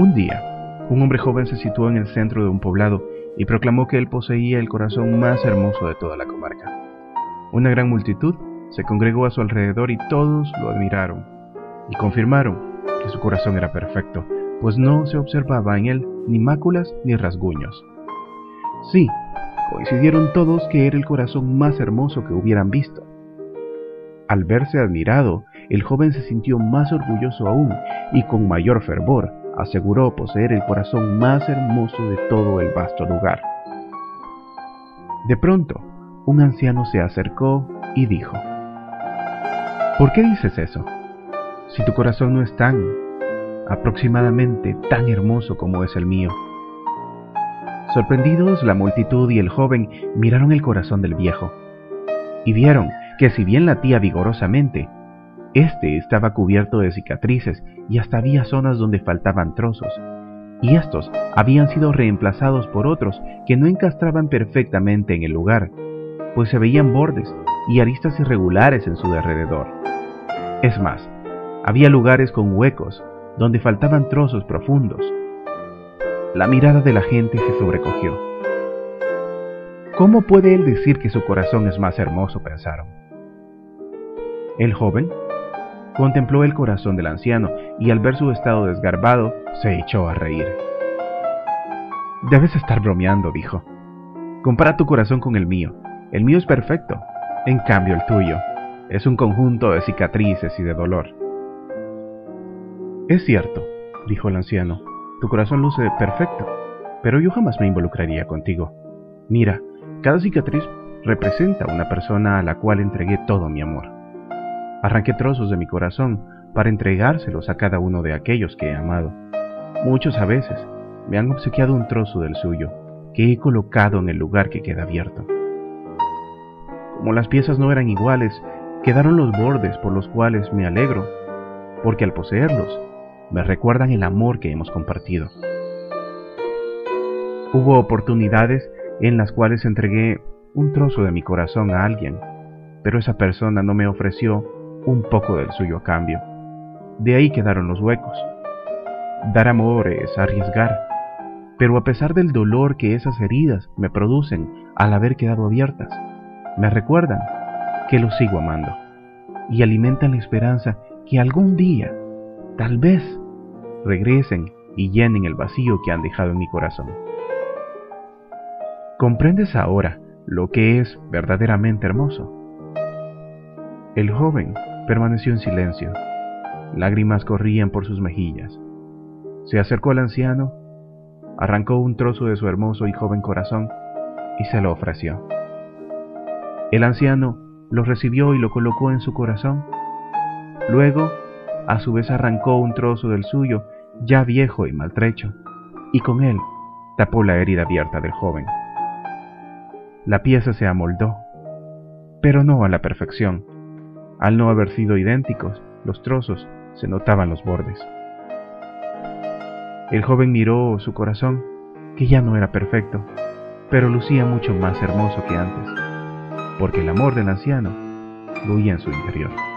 Un día, un hombre joven se situó en el centro de un poblado y proclamó que él poseía el corazón más hermoso de toda la comarca. Una gran multitud se congregó a su alrededor y todos lo admiraron y confirmaron que su corazón era perfecto, pues no se observaba en él ni máculas ni rasguños. Sí, coincidieron todos que era el corazón más hermoso que hubieran visto. Al verse admirado, el joven se sintió más orgulloso aún y con mayor fervor aseguró poseer el corazón más hermoso de todo el vasto lugar. De pronto, un anciano se acercó y dijo, ¿Por qué dices eso? Si tu corazón no es tan, aproximadamente tan hermoso como es el mío. Sorprendidos, la multitud y el joven miraron el corazón del viejo y vieron que si bien latía vigorosamente, este estaba cubierto de cicatrices y hasta había zonas donde faltaban trozos, y estos habían sido reemplazados por otros que no encastraban perfectamente en el lugar, pues se veían bordes y aristas irregulares en su alrededor. Es más, había lugares con huecos donde faltaban trozos profundos. La mirada de la gente se sobrecogió. ¿Cómo puede él decir que su corazón es más hermoso? pensaron. El joven Contempló el corazón del anciano y al ver su estado desgarbado, se echó a reír. Debes estar bromeando, dijo. Compara tu corazón con el mío. El mío es perfecto. En cambio, el tuyo es un conjunto de cicatrices y de dolor. Es cierto, dijo el anciano. Tu corazón luce perfecto, pero yo jamás me involucraría contigo. Mira, cada cicatriz representa una persona a la cual entregué todo mi amor. Arranqué trozos de mi corazón para entregárselos a cada uno de aquellos que he amado. Muchos a veces me han obsequiado un trozo del suyo que he colocado en el lugar que queda abierto. Como las piezas no eran iguales, quedaron los bordes por los cuales me alegro, porque al poseerlos me recuerdan el amor que hemos compartido. Hubo oportunidades en las cuales entregué un trozo de mi corazón a alguien, pero esa persona no me ofreció un poco del suyo a cambio. De ahí quedaron los huecos. Dar amor es arriesgar, pero a pesar del dolor que esas heridas me producen al haber quedado abiertas, me recuerdan que los sigo amando y alimentan la esperanza que algún día, tal vez, regresen y llenen el vacío que han dejado en mi corazón. ¿Comprendes ahora lo que es verdaderamente hermoso? El joven permaneció en silencio. Lágrimas corrían por sus mejillas. Se acercó al anciano, arrancó un trozo de su hermoso y joven corazón y se lo ofreció. El anciano lo recibió y lo colocó en su corazón. Luego, a su vez arrancó un trozo del suyo, ya viejo y maltrecho, y con él tapó la herida abierta del joven. La pieza se amoldó, pero no a la perfección al no haber sido idénticos, los trozos se notaban los bordes. El joven miró su corazón, que ya no era perfecto, pero lucía mucho más hermoso que antes, porque el amor del anciano fluía en su interior.